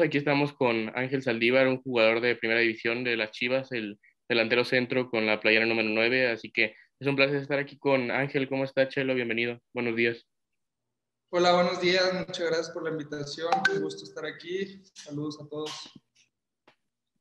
Aquí estamos con Ángel Saldívar, un jugador de primera división de las Chivas, el delantero centro con la playera número 9. Así que es un placer estar aquí con Ángel. ¿Cómo está, Chelo? Bienvenido. Buenos días. Hola, buenos días. Muchas gracias por la invitación. Un gusto estar aquí. Saludos a todos.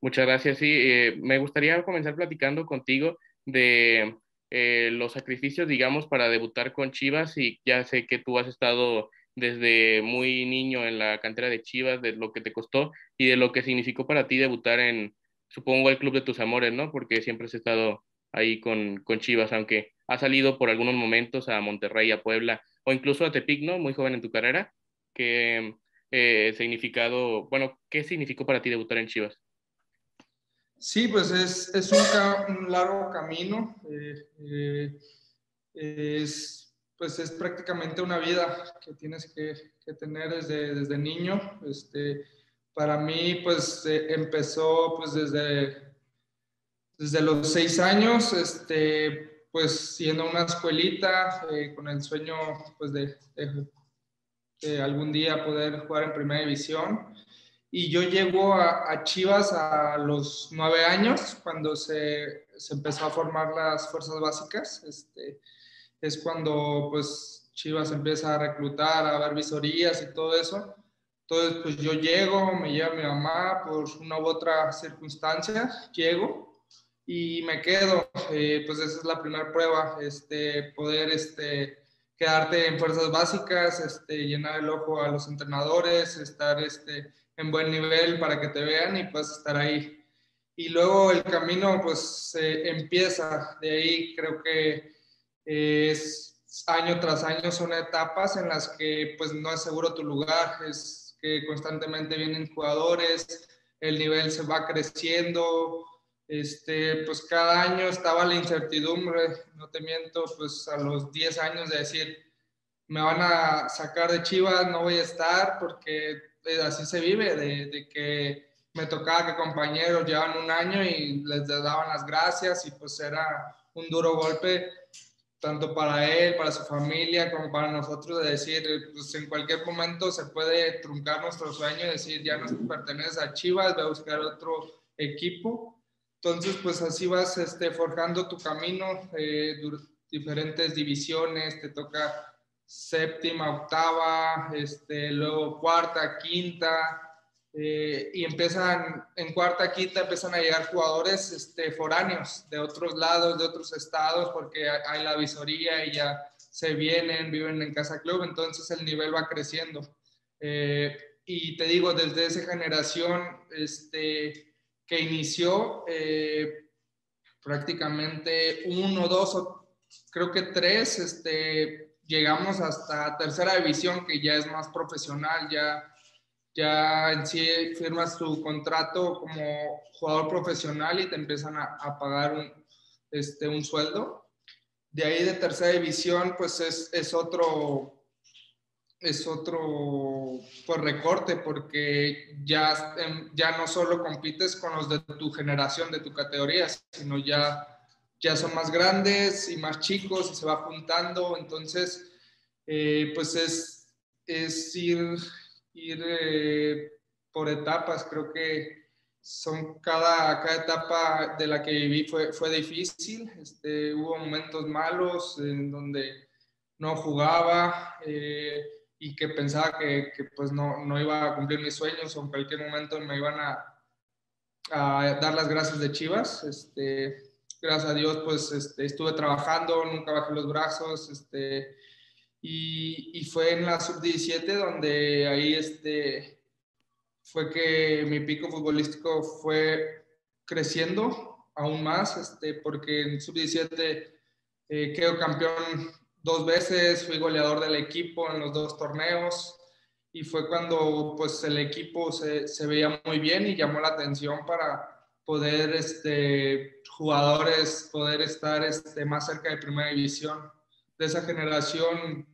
Muchas gracias. Sí, eh, me gustaría comenzar platicando contigo de eh, los sacrificios, digamos, para debutar con Chivas. Y ya sé que tú has estado desde muy niño en la cantera de Chivas, de lo que te costó y de lo que significó para ti debutar en, supongo, el club de tus amores, ¿no? Porque siempre has estado ahí con, con Chivas, aunque has salido por algunos momentos a Monterrey, a Puebla o incluso a Tepic, ¿no? Muy joven en tu carrera. ¿Qué eh, significado, bueno, qué significó para ti debutar en Chivas? Sí, pues es, es un, largo camino. Eh, eh, es pues es prácticamente una vida que tienes que, tener desde, desde niño. Este, para mí, pues eh, empezó pues desde, desde los seis años, este, pues siendo una escuelita, eh, con el sueño pues de, algún día poder jugar en primera división. Y yo llego a, Chivas a los nueve años, cuando se, se, empezó a formar las fuerzas básicas. Este, es cuando pues Chivas empieza a reclutar, a ver visorías y todo eso. Entonces pues yo llego, me lleva mi mamá por una u otra circunstancia, llego y me quedo. Eh, pues esa es la primera prueba, este, poder este, quedarte en fuerzas básicas, este, llenar el ojo a los entrenadores, estar este, en buen nivel para que te vean y pues estar ahí. Y luego el camino pues empieza, de ahí creo que es año tras año son etapas en las que pues no es seguro tu lugar, es que constantemente vienen jugadores, el nivel se va creciendo, este, pues cada año estaba la incertidumbre, no te miento, pues a los 10 años de decir, me van a sacar de Chivas, no voy a estar, porque eh, así se vive, de, de que me tocaba que compañeros llevan un año y les daban las gracias y pues era un duro golpe tanto para él, para su familia, como para nosotros, de decir, pues en cualquier momento se puede truncar nuestro sueño, decir, ya no perteneces a Chivas, voy a buscar otro equipo. Entonces, pues así vas este, forjando tu camino, eh, diferentes divisiones, te toca séptima, octava, este, luego cuarta, quinta, eh, y empiezan, en cuarta, quinta, empiezan a llegar jugadores este, foráneos de otros lados, de otros estados, porque hay la visoría y ya se vienen, viven en Casa Club, entonces el nivel va creciendo. Eh, y te digo, desde esa generación este, que inició, eh, prácticamente uno, dos, o creo que tres, este, llegamos hasta tercera división, que ya es más profesional, ya ya en sí firmas tu contrato como jugador profesional y te empiezan a, pagar un, este, un sueldo. De ahí de tercera división, pues es, es otro, es otro pues, recorte porque ya, ya no solo compites con los de tu generación, de tu categoría, sino ya, ya son más grandes y más chicos y se va juntando. Entonces, eh, pues es, es ir ir eh, por etapas. Creo que son cada, cada etapa de la que viví fue, fue difícil. Este, hubo momentos malos en donde no jugaba eh, y que pensaba que, que pues no, no, iba a cumplir mis sueños o en cualquier momento me iban a, a dar las gracias de Chivas. Este, gracias a Dios, pues este, estuve trabajando, nunca bajé los brazos. Este, y, fue en la sub-17 donde ahí este, fue que mi pico futbolístico fue creciendo aún más, este, porque en sub-17 eh, quedo campeón dos veces, fui goleador del equipo en los dos torneos y fue cuando pues el equipo se, se veía muy bien y llamó la atención para poder este, jugadores poder estar este, más cerca de primera división. De esa generación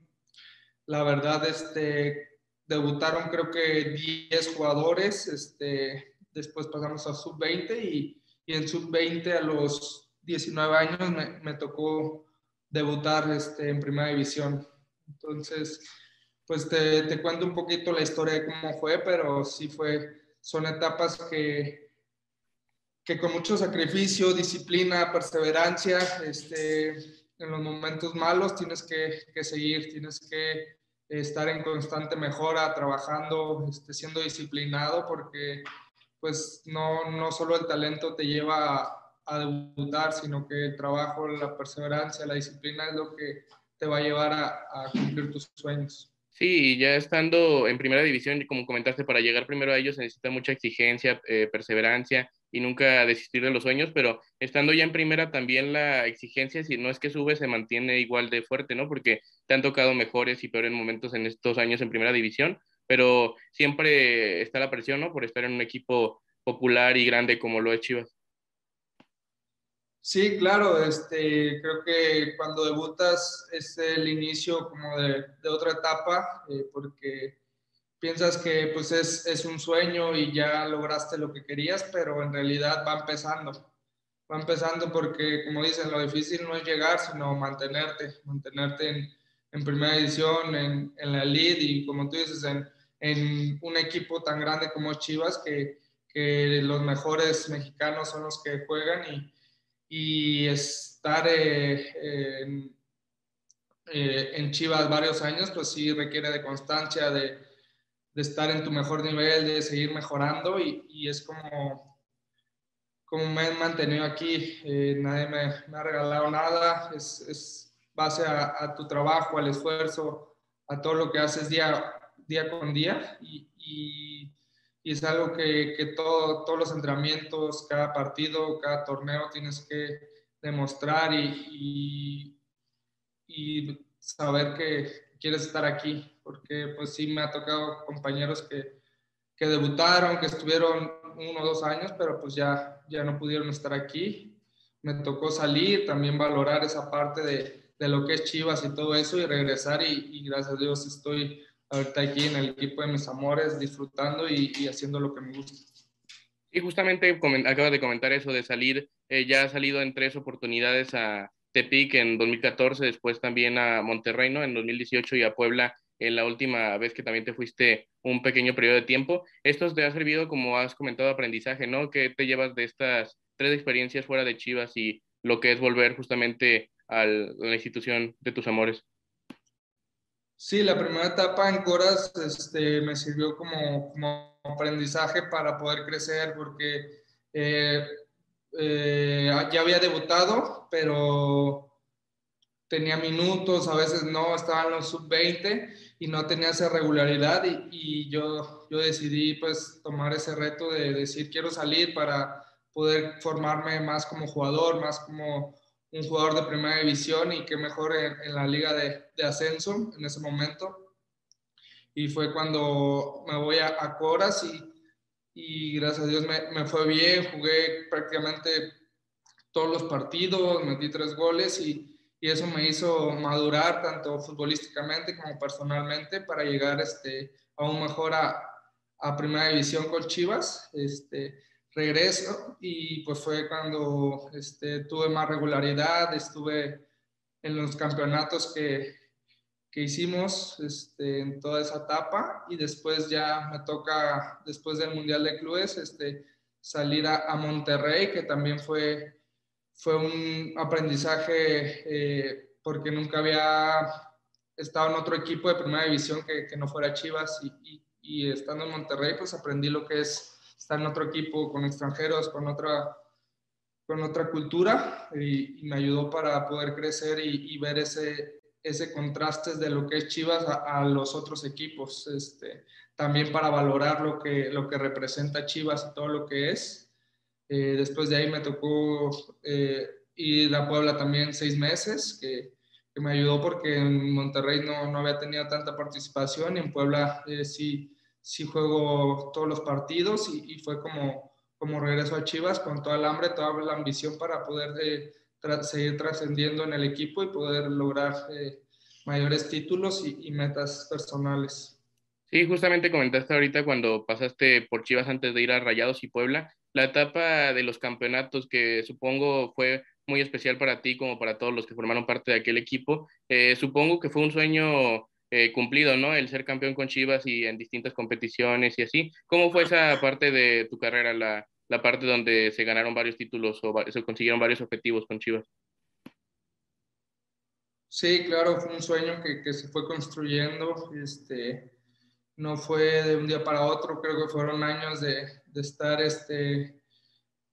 la verdad, este, debutaron creo que 10 jugadores, este, después pasamos a sub-20 y, y, en sub-20 a los 19 años me, me, tocó debutar este, en primera división. Entonces, pues te, te, cuento un poquito la historia de cómo fue, pero sí fue, son etapas que, que con mucho sacrificio, disciplina, perseverancia, este, en los momentos malos tienes que, que seguir, tienes que estar en constante mejora, trabajando, este, siendo disciplinado, porque pues no, no solo el talento te lleva a, a, debutar, sino que el trabajo, la perseverancia, la disciplina es lo que te va a llevar a, cumplir tus sueños. Sí, ya estando en primera división, como comentaste, para llegar primero a ellos se necesita mucha exigencia, eh, perseverancia y nunca desistir de los sueños, pero estando ya en primera también la exigencia, si no es que sube, se mantiene igual de fuerte, ¿no? Porque te han tocado mejores y peores momentos en estos años en primera división, pero siempre está la presión, ¿no? Por estar en un equipo popular y grande como lo es Chivas. Sí, claro, este, creo que cuando debutas es el inicio como de, de otra etapa, eh, porque piensas que pues es, es, un sueño y ya lograste lo que querías, pero en realidad va empezando. Va empezando porque, como dicen, lo difícil no es llegar, sino mantenerte, mantenerte en, en primera edición, en, en, la lead y como tú dices, en, en, un equipo tan grande como Chivas, que, que los mejores mexicanos son los que juegan y y estar eh, en, eh, en, Chivas varios años, pues sí requiere de constancia, de, de estar en tu mejor nivel, de seguir mejorando y, y es como, como me he mantenido aquí. Eh, nadie me, me, ha regalado nada, es, es base a, a, tu trabajo, al esfuerzo, a todo lo que haces día, día con día y, y y es algo que, que todo, todos los entrenamientos, cada partido, cada torneo tienes que demostrar y, y, y, saber que quieres estar aquí, porque pues sí me ha tocado compañeros que, que debutaron, que estuvieron uno o dos años, pero pues ya, ya no pudieron estar aquí. Me tocó salir, también valorar esa parte de, de lo que es Chivas y todo eso y regresar y, y gracias a Dios estoy ahorita aquí en el equipo de mis amores, disfrutando y, y haciendo lo que me gusta. Y justamente acaba de comentar eso de salir, eh, ya ha salido en tres oportunidades a Tepic en 2014, después también a Monterrey ¿no? en 2018 y a Puebla en la última vez que también te fuiste un pequeño periodo de tiempo. Esto te ha servido, como has comentado, aprendizaje, ¿no? ¿Qué te llevas de estas tres experiencias fuera de Chivas y lo que es volver justamente a la institución de tus amores? Sí, la primera etapa en Coras este, me sirvió como, como, aprendizaje para poder crecer porque eh, eh, ya había debutado, pero tenía minutos, a veces no, estaba en los sub-20 y no tenía esa regularidad y, y, yo, yo decidí pues tomar ese reto de decir quiero salir para poder formarme más como jugador, más como un jugador de primera división y qué mejor en, en la liga de, de, ascenso en ese momento. Y fue cuando me voy a, a Coras y, y, gracias a Dios me, me, fue bien, jugué prácticamente todos los partidos, metí tres goles y, y, eso me hizo madurar tanto futbolísticamente como personalmente para llegar este, aún mejor a, a primera división con Chivas. Este, regreso y pues fue cuando este, tuve más regularidad, estuve en los campeonatos que, que hicimos este, en toda esa etapa y después ya me toca, después del Mundial de Clubes, este, salir a, a Monterrey, que también fue, fue un aprendizaje eh, porque nunca había estado en otro equipo de primera división que, que no fuera Chivas y, y, y estando en Monterrey pues aprendí lo que es estar en otro equipo con extranjeros, con otra, con otra cultura y, y me ayudó para poder crecer y, ver ese, ese contraste de lo que es Chivas a, los otros equipos. Este, también para valorar lo que, lo que representa Chivas y todo lo que es. Eh, después de ahí me tocó eh, ir a Puebla también seis meses, que, me ayudó porque en Monterrey no, no había tenido tanta participación y en Puebla eh, sí sí juego todos los partidos y, y, fue como, como regreso a Chivas con toda el hambre, toda la ambición para poder eh, seguir trascendiendo en el equipo y poder lograr eh, mayores títulos y, y, metas personales. Sí, justamente comentaste ahorita cuando pasaste por Chivas antes de ir a Rayados y Puebla, la etapa de los campeonatos que supongo fue muy especial para ti como para todos los que formaron parte de aquel equipo. Eh, supongo que fue un sueño eh, cumplido, ¿no? El ser campeón con Chivas y en distintas competiciones y así. ¿Cómo fue esa parte de tu carrera, la, la parte donde se ganaron varios títulos o se consiguieron varios objetivos con Chivas? Sí, claro, fue un sueño que, que, se fue construyendo. Este, no fue de un día para otro, creo que fueron años de, de estar este,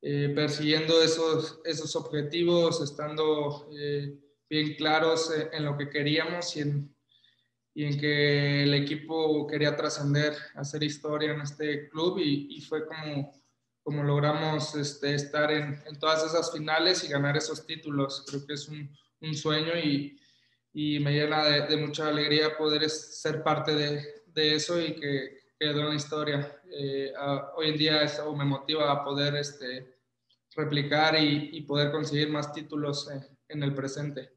eh, persiguiendo esos, esos objetivos, estando eh, bien claros en lo que queríamos y en, y en que el equipo quería trascender, hacer historia en este club y, y fue como, como logramos este, estar en, en, todas esas finales y ganar esos títulos. Creo que es un, un sueño y, y me llena de, de, mucha alegría poder ser parte de, de eso y que quedó en la historia. Eh, a, hoy en día eso me motiva a poder este, replicar y, y, poder conseguir más títulos en, en el presente.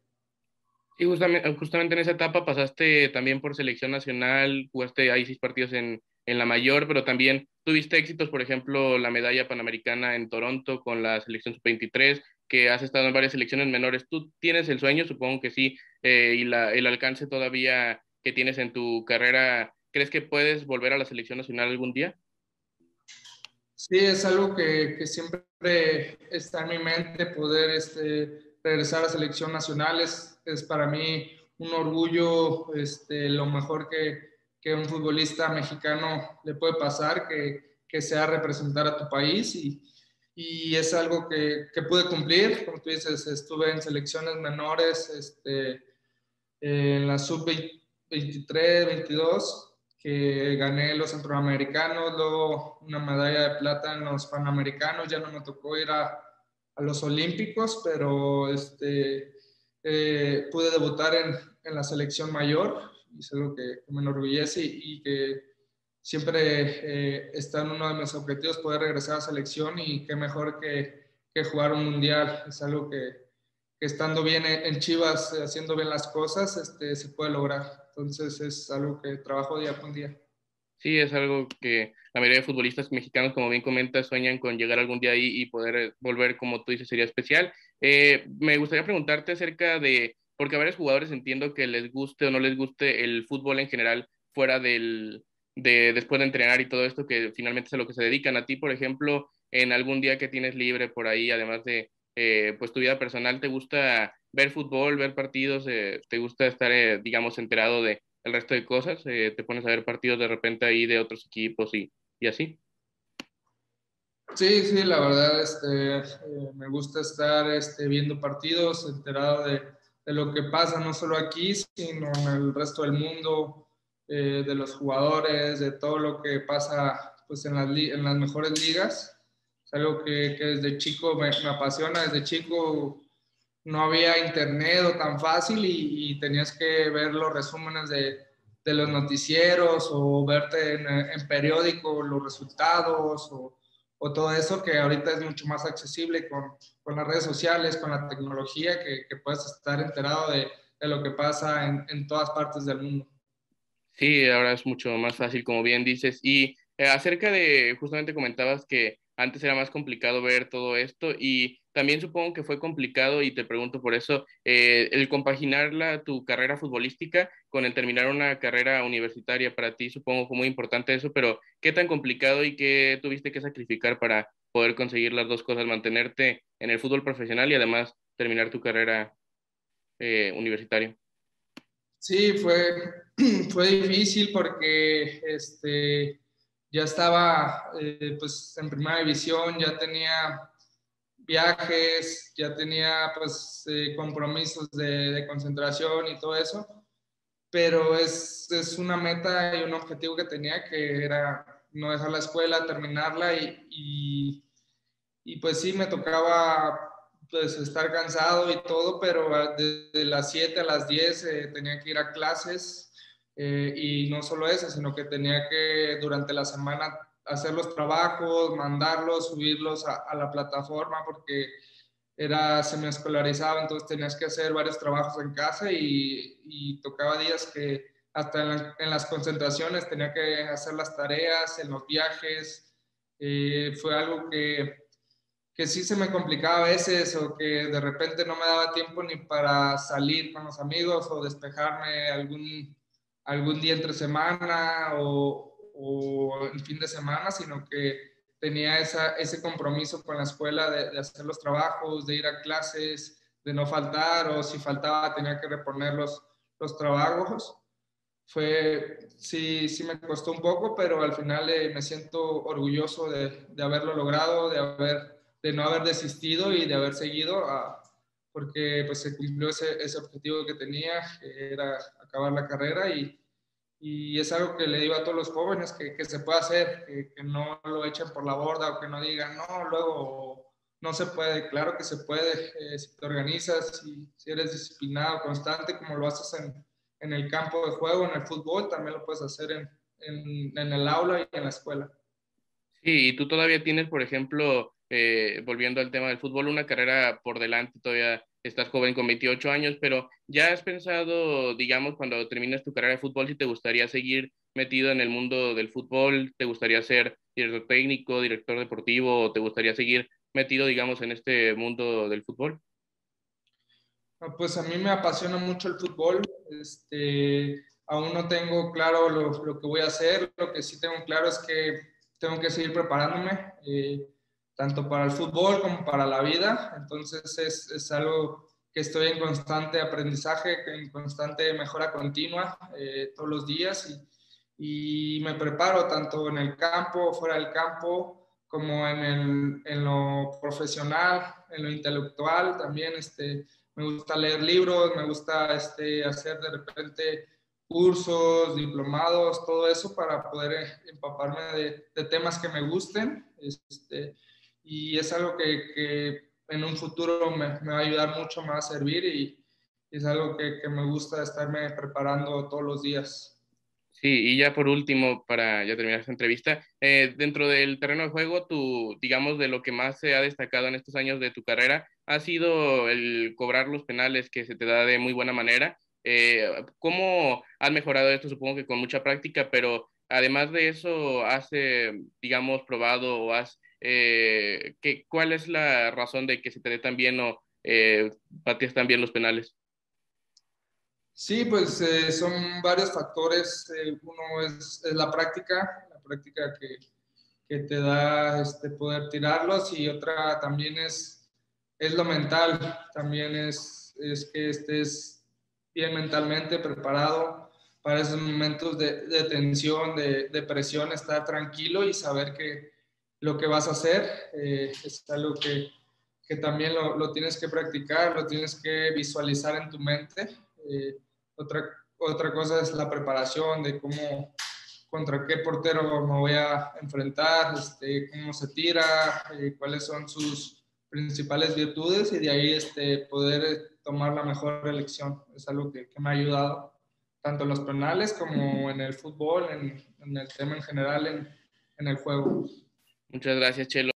Y justamente, justamente, en esa etapa pasaste también por selección nacional, jugaste ahí seis partidos en, en la mayor, pero también tuviste éxitos, por ejemplo, la medalla panamericana en Toronto con la selección sub-23, que has estado en varias selecciones menores. ¿Tú tienes el sueño? Supongo que sí, eh, y la, el alcance todavía que tienes en tu carrera, ¿crees que puedes volver a la selección nacional algún día? Sí, es algo que, que siempre está en mi mente, poder este, regresar a selección nacional. Es, es para mí un orgullo, este, lo mejor que, que un futbolista mexicano le puede pasar, que, que sea representar a tu país y, y es algo que, que, pude cumplir. Como tú dices, estuve en selecciones menores, este, en la sub-23, 22, que gané los centroamericanos, luego una medalla de plata en los panamericanos, ya no me tocó ir a, a los olímpicos, pero este, eh, pude debutar en, en, la selección mayor, y es algo que, me enorgullece y, y que siempre eh, está en uno de mis objetivos poder regresar a selección y qué mejor que, que jugar un mundial. Es algo que, que, estando bien en Chivas, haciendo bien las cosas, este, se puede lograr. Entonces es algo que trabajo día con día. Sí, es algo que la mayoría de futbolistas mexicanos, como bien comentas, sueñan con llegar algún día ahí y poder volver, como tú dices, sería especial. Eh, me gustaría preguntarte acerca de, porque a varios jugadores entiendo que les guste o no les guste el fútbol en general fuera del, de después de entrenar y todo esto, que finalmente es a lo que se dedican. A ti, por ejemplo, en algún día que tienes libre por ahí, además de eh, pues tu vida personal, ¿te gusta ver fútbol, ver partidos? Eh, ¿Te gusta estar, eh, digamos, enterado de el resto de cosas? Eh, ¿Te pones a ver partidos de repente ahí de otros equipos y, y así? Sí, sí, la verdad, este, eh, me gusta estar este, viendo partidos, enterado de, de lo que pasa no solo aquí, sino en el resto del mundo, eh, de los jugadores, de todo lo que pasa pues, en, las, en las mejores ligas. Es algo que, que desde chico me, me, apasiona, desde chico no había internet o tan fácil y, y tenías que ver los resúmenes de, de los noticieros o verte en, en periódico los resultados o, o, todo eso que ahorita es mucho más accesible con, con las redes sociales, con la tecnología, que, puedes estar enterado de, de lo que pasa en, en todas partes del mundo. Sí, ahora es mucho más fácil, como bien dices. Y eh, acerca de, justamente comentabas que antes era más complicado ver todo esto y también supongo que fue complicado y te pregunto por eso, eh, el compaginar la, tu carrera futbolística con el terminar una carrera universitaria para ti, supongo fue muy importante eso, pero ¿qué tan complicado y qué tuviste que sacrificar para poder conseguir las dos cosas, mantenerte en el fútbol profesional y además terminar tu carrera eh, universitaria? Sí, fue, fue difícil porque este, ya estaba eh, pues, en primera división, ya tenía viajes, ya tenía pues, eh, compromisos de, de, concentración y todo eso, pero es, es, una meta y un objetivo que tenía que era no dejar la escuela, terminarla y, y, y pues sí, me tocaba pues estar cansado y todo, pero desde las 7 a las 10 eh, tenía que ir a clases eh, y no solo eso, sino que tenía que durante la semana hacer los trabajos, mandarlos, subirlos a, a la plataforma porque era semiescolarizado, entonces tenías que hacer varios trabajos en casa y, y tocaba días que hasta en, la, en, las concentraciones tenía que hacer las tareas, en los viajes. Eh, fue algo que que sí se me complicaba a veces o que de repente no me daba tiempo ni para salir con los amigos o despejarme algún, algún día entre semana o, o el fin de semana, sino que tenía esa, ese compromiso con la escuela de, hacer los trabajos, de ir a clases, de no faltar o si faltaba tenía que reponer los, los trabajos. Fue, sí, sí me costó un poco, pero al final eh, me siento orgulloso de, de, haberlo logrado, de, haber, de no haber desistido y de haber seguido, a, porque pues se cumplió ese, ese objetivo que tenía, que era acabar la carrera y, y es algo que le digo a todos los jóvenes que, que se puede hacer, que, no lo echen por la borda o que no digan, no, luego no se puede. Claro que se puede eh, si te organizas, si, si, eres disciplinado, constante, como lo haces en, en, el campo de juego, en el fútbol, también lo puedes hacer en, en, en el aula y en la escuela. Sí, y tú todavía tienes, por ejemplo, eh, volviendo al tema del fútbol, una carrera por delante todavía estás joven con 28 años, pero ¿ya has pensado, digamos, cuando termines tu carrera de fútbol, si te gustaría seguir metido en el mundo del fútbol? ¿Te gustaría ser director técnico, director deportivo o te gustaría seguir metido, digamos, en este mundo del fútbol? Ah, pues a mí me apasiona mucho el fútbol. Este, aún no tengo claro lo, que voy a hacer. Lo que sí tengo claro es que tengo que seguir preparándome. Eh, tanto para el fútbol como para la vida. Entonces es, es algo que estoy en constante aprendizaje, en constante mejora continua eh, todos los días y, y, me preparo tanto en el campo, fuera del campo, como en, el, en lo profesional, en lo intelectual. También este, me gusta leer libros, me gusta este, hacer de repente cursos, diplomados, todo eso para poder empaparme de, de temas que me gusten. Este, y es algo que, que en un futuro me, me, va a ayudar mucho más a servir y, es algo que, que, me gusta estarme preparando todos los días. Sí, y ya por último, para ya terminar esta entrevista, eh, dentro del terreno de juego, tú, digamos, de lo que más se ha destacado en estos años de tu carrera, ha sido el cobrar los penales que se te da de muy buena manera. Eh, ¿Cómo has mejorado esto? Supongo que con mucha práctica, pero además de eso, ¿has, eh, digamos, probado o has eh, ¿qué, ¿cuál es la razón de que se te dé tan bien o eh, pateas tan bien los penales? Sí, pues eh, son varios factores. Eh, uno es, es, la práctica, la práctica que, que, te da este, poder tirarlos y otra también es, es lo mental, también es, es que estés bien mentalmente preparado para esos momentos de, de tensión, de, de presión, estar tranquilo y saber que, lo que vas a hacer. Eh, es algo que, que también lo, lo, tienes que practicar, lo tienes que visualizar en tu mente. Eh, otra, otra cosa es la preparación de cómo, contra qué portero me voy a enfrentar, este, cómo se tira, eh, cuáles son sus principales virtudes y de ahí este, poder tomar la mejor elección. Es algo que, que me ha ayudado tanto en los penales como en el fútbol, en, en el tema en general, en, en el juego. Muchas gracias, Chelo.